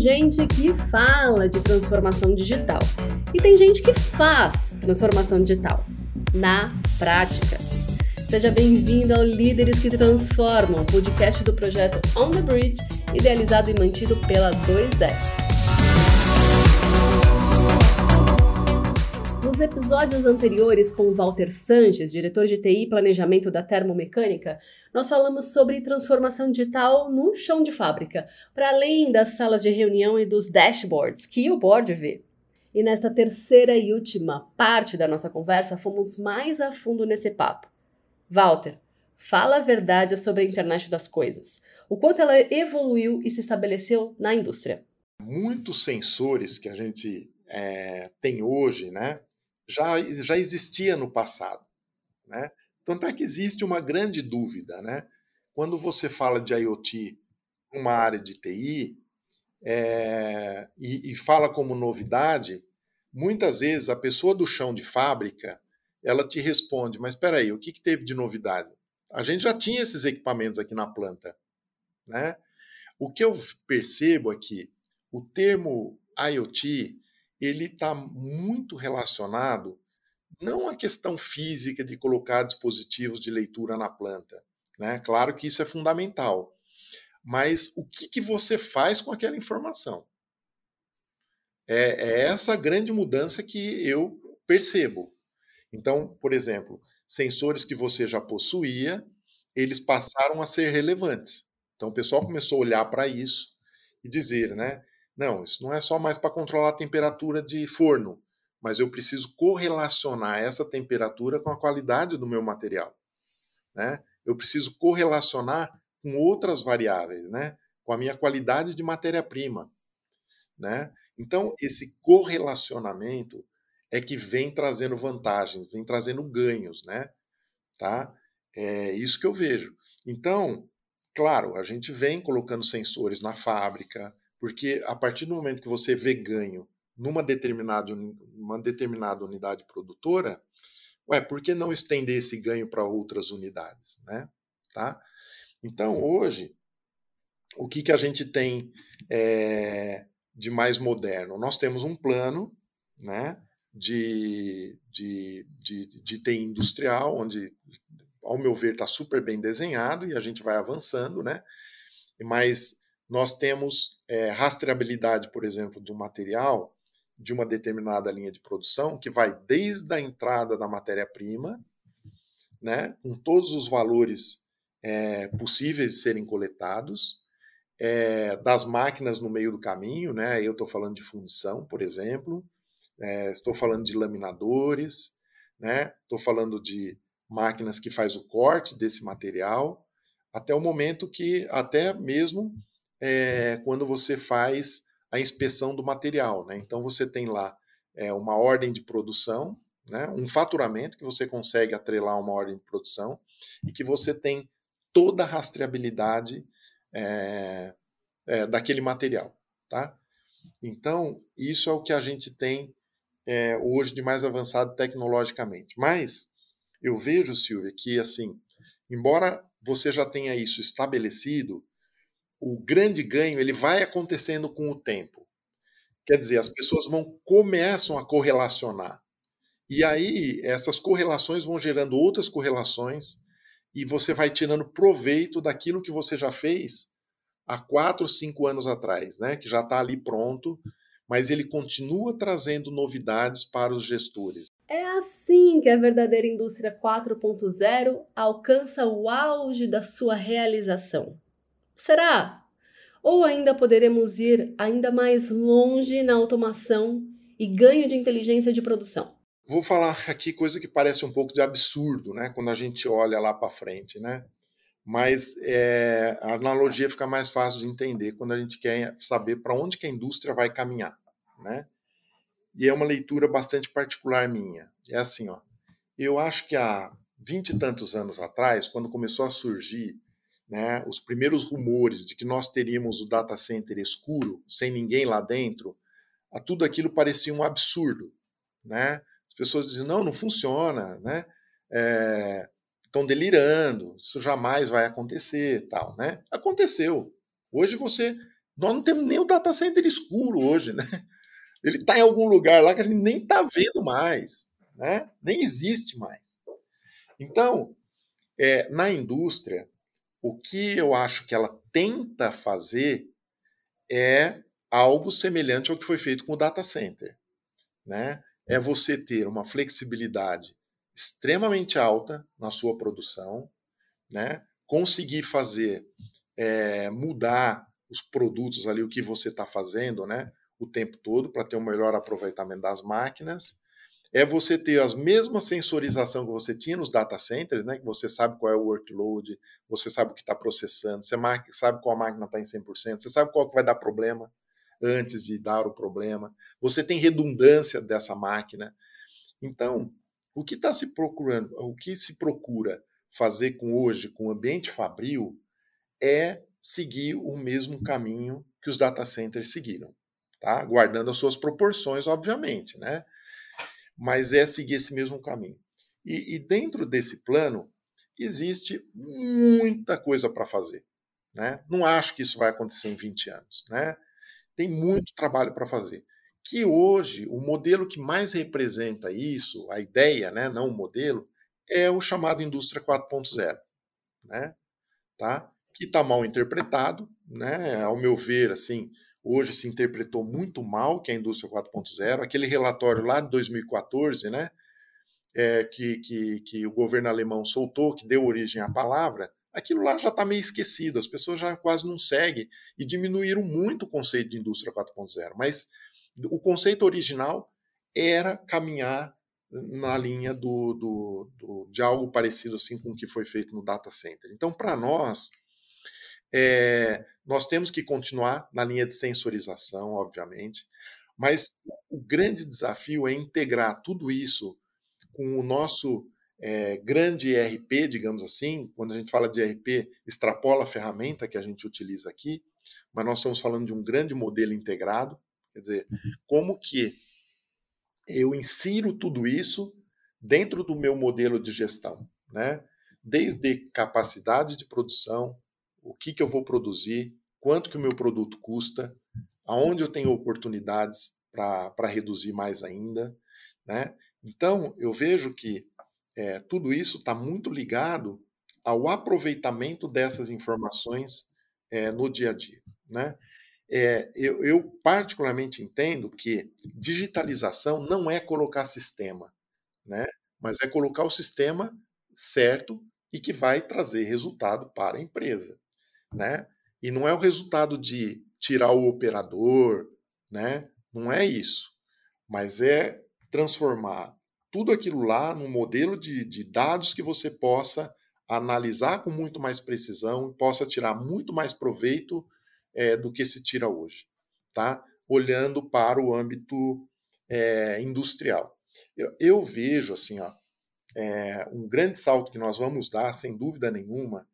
gente que fala de transformação digital e tem gente que faz transformação digital na prática. Seja bem-vindo ao Líderes que Transformam, podcast do projeto On the Bridge, idealizado e mantido pela 2S. Nos episódios anteriores com o Walter Sanches, diretor de TI e planejamento da Termomecânica, nós falamos sobre transformação digital no chão de fábrica, para além das salas de reunião e dos dashboards que o board vê. E nesta terceira e última parte da nossa conversa, fomos mais a fundo nesse papo. Walter, fala a verdade sobre a internet das coisas. O quanto ela evoluiu e se estabeleceu na indústria. Muitos sensores que a gente é, tem hoje, né? Já, já existia no passado. Né? Tanto é que existe uma grande dúvida. Né? Quando você fala de IoT numa área de TI é, e, e fala como novidade, muitas vezes a pessoa do chão de fábrica ela te responde, mas espera aí, o que, que teve de novidade? A gente já tinha esses equipamentos aqui na planta, né? O que eu percebo aqui, o termo IoT ele está muito relacionado não à questão física de colocar dispositivos de leitura na planta. Né? Claro que isso é fundamental. Mas o que, que você faz com aquela informação? É, é essa grande mudança que eu percebo. Então, por exemplo, sensores que você já possuía, eles passaram a ser relevantes. Então, o pessoal começou a olhar para isso e dizer, né? Não, isso não é só mais para controlar a temperatura de forno, mas eu preciso correlacionar essa temperatura com a qualidade do meu material. Né? Eu preciso correlacionar com outras variáveis, né? com a minha qualidade de matéria-prima. Né? Então, esse correlacionamento é que vem trazendo vantagens, vem trazendo ganhos. Né? Tá? É isso que eu vejo. Então, claro, a gente vem colocando sensores na fábrica, porque a partir do momento que você vê ganho numa determinada, uma determinada unidade produtora, ué, por que não estender esse ganho para outras unidades, né? Tá? Então, hoje, o que, que a gente tem é, de mais moderno? Nós temos um plano né, de, de, de, de TI industrial, onde, ao meu ver, está super bem desenhado e a gente vai avançando, né? Mas nós temos é, rastreabilidade, por exemplo, do material de uma determinada linha de produção, que vai desde a entrada da matéria-prima, né, com todos os valores é, possíveis de serem coletados, é, das máquinas no meio do caminho, né, eu estou falando de fundição, por exemplo, é, estou falando de laminadores, né, estou falando de máquinas que faz o corte desse material, até o momento que até mesmo é, quando você faz a inspeção do material. Né? Então você tem lá é, uma ordem de produção, né? um faturamento que você consegue atrelar uma ordem de produção e que você tem toda a rastreabilidade é, é, daquele material. Tá? Então, isso é o que a gente tem é, hoje de mais avançado tecnologicamente. Mas eu vejo, Silvia, que assim, embora você já tenha isso estabelecido, o grande ganho ele vai acontecendo com o tempo. Quer dizer, as pessoas vão começam a correlacionar. E aí essas correlações vão gerando outras correlações e você vai tirando proveito daquilo que você já fez há quatro, cinco anos atrás, né? Que já está ali pronto, mas ele continua trazendo novidades para os gestores. É assim que a verdadeira indústria 4.0 alcança o auge da sua realização. Será? Ou ainda poderemos ir ainda mais longe na automação e ganho de inteligência de produção? Vou falar aqui coisa que parece um pouco de absurdo, né? Quando a gente olha lá para frente, né? Mas é, a analogia fica mais fácil de entender quando a gente quer saber para onde que a indústria vai caminhar, né? E é uma leitura bastante particular minha. É assim, ó. Eu acho que há vinte e tantos anos atrás, quando começou a surgir né, os primeiros rumores de que nós teríamos o data center escuro, sem ninguém lá dentro, a tudo aquilo parecia um absurdo. Né? As pessoas diziam, não, não funciona, né? É, estão delirando, isso jamais vai acontecer, tal, né? Aconteceu. Hoje você Nós não temos nem o data center escuro hoje, né? Ele está em algum lugar lá que a gente nem está vendo mais, né? Nem existe mais. Então, é, na indústria, o que eu acho que ela tenta fazer é algo semelhante ao que foi feito com o data center, né? É você ter uma flexibilidade extremamente alta na sua produção, né? Conseguir fazer é, mudar os produtos ali, o que você está fazendo, né? O tempo todo para ter um melhor aproveitamento das máquinas. É você ter as mesmas sensorização que você tinha nos data centers, né? Que você sabe qual é o workload, você sabe o que está processando, você sabe qual máquina está em 100%, você sabe qual que vai dar problema antes de dar o problema. Você tem redundância dessa máquina. Então, o que está se procurando, o que se procura fazer com hoje, com o ambiente fabril, é seguir o mesmo caminho que os data centers seguiram, tá? Guardando as suas proporções, obviamente, né? Mas é seguir esse mesmo caminho. E, e dentro desse plano existe muita coisa para fazer, né? Não acho que isso vai acontecer em 20 anos, né? Tem muito trabalho para fazer. Que hoje o modelo que mais representa isso, a ideia, né, não o modelo, é o chamado indústria 4.0, né? Tá? que está mal interpretado, né? Ao meu ver, assim, hoje se interpretou muito mal que é a indústria 4.0. Aquele relatório lá de 2014, né? É, que, que, que o governo alemão soltou, que deu origem à palavra, aquilo lá já está meio esquecido, as pessoas já quase não seguem e diminuíram muito o conceito de indústria 4.0. Mas o conceito original era caminhar na linha do, do, do, de algo parecido assim com o que foi feito no data center. Então, para nós, é, nós temos que continuar na linha de sensorização, obviamente, mas o grande desafio é integrar tudo isso com o nosso é, grande ERP, digamos assim. Quando a gente fala de ERP, extrapola a ferramenta que a gente utiliza aqui, mas nós estamos falando de um grande modelo integrado. Quer dizer, uhum. como que eu insiro tudo isso dentro do meu modelo de gestão, né? Desde capacidade de produção, o que, que eu vou produzir, quanto que o meu produto custa, aonde eu tenho oportunidades para reduzir mais ainda. Né? Então, eu vejo que é, tudo isso está muito ligado ao aproveitamento dessas informações é, no dia a dia. Né? É, eu, eu, particularmente entendo que digitalização não é colocar sistema, né? mas é colocar o sistema certo e que vai trazer resultado para a empresa né? E não é o resultado de tirar o operador, né? Não é isso. Mas é transformar tudo aquilo lá num modelo de, de dados que você possa analisar com muito mais precisão e possa tirar muito mais proveito é, do que se tira hoje, tá? Olhando para o âmbito é, industrial. Eu, eu, vejo assim, ó, é, um grande salto que nós vamos dar, sem dúvida nenhuma,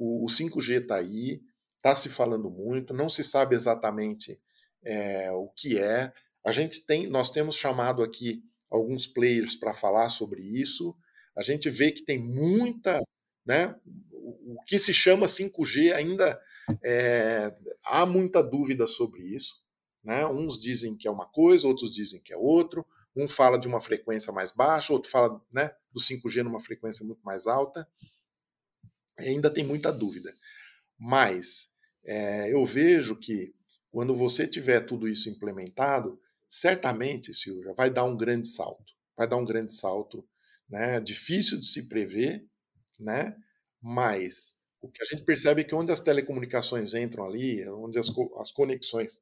o, o 5G está aí, está se falando muito, não se sabe exatamente é, o que é. A gente tem, nós temos chamado aqui alguns players para falar sobre isso. A gente vê que tem muita, né? O, o que se chama 5G ainda é, há muita dúvida sobre isso. Né? Uns dizem que é uma coisa, outros dizem que é outro. Um fala de uma frequência mais baixa, outro fala né, do 5G numa frequência muito mais alta ainda tem muita dúvida. Mas é, eu vejo que quando você tiver tudo isso implementado, certamente, Silvia, vai dar um grande salto. Vai dar um grande salto, né? Difícil de se prever, né? Mas o que a gente percebe é que onde as telecomunicações entram ali, onde as, as conexões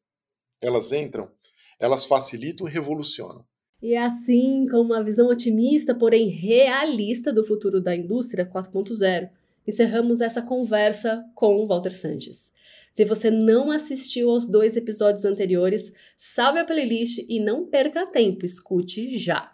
elas entram, elas facilitam e revolucionam. E é assim, com uma visão otimista, porém realista do futuro da indústria 4.0, encerramos essa conversa com o Walter Sanches. Se você não assistiu aos dois episódios anteriores, salve a playlist e não perca tempo, escute já.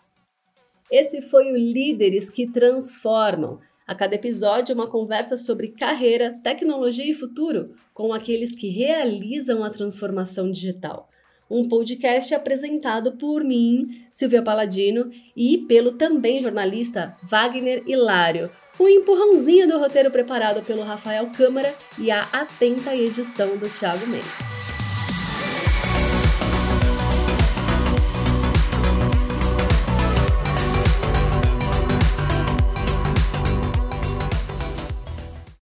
Esse foi o Líderes que Transformam. A cada episódio, uma conversa sobre carreira, tecnologia e futuro com aqueles que realizam a transformação digital. Um podcast apresentado por mim, Silvia Paladino, e pelo também jornalista Wagner Hilário o empurrãozinho do roteiro preparado pelo Rafael Câmara e a atenta edição do Thiago Mendes.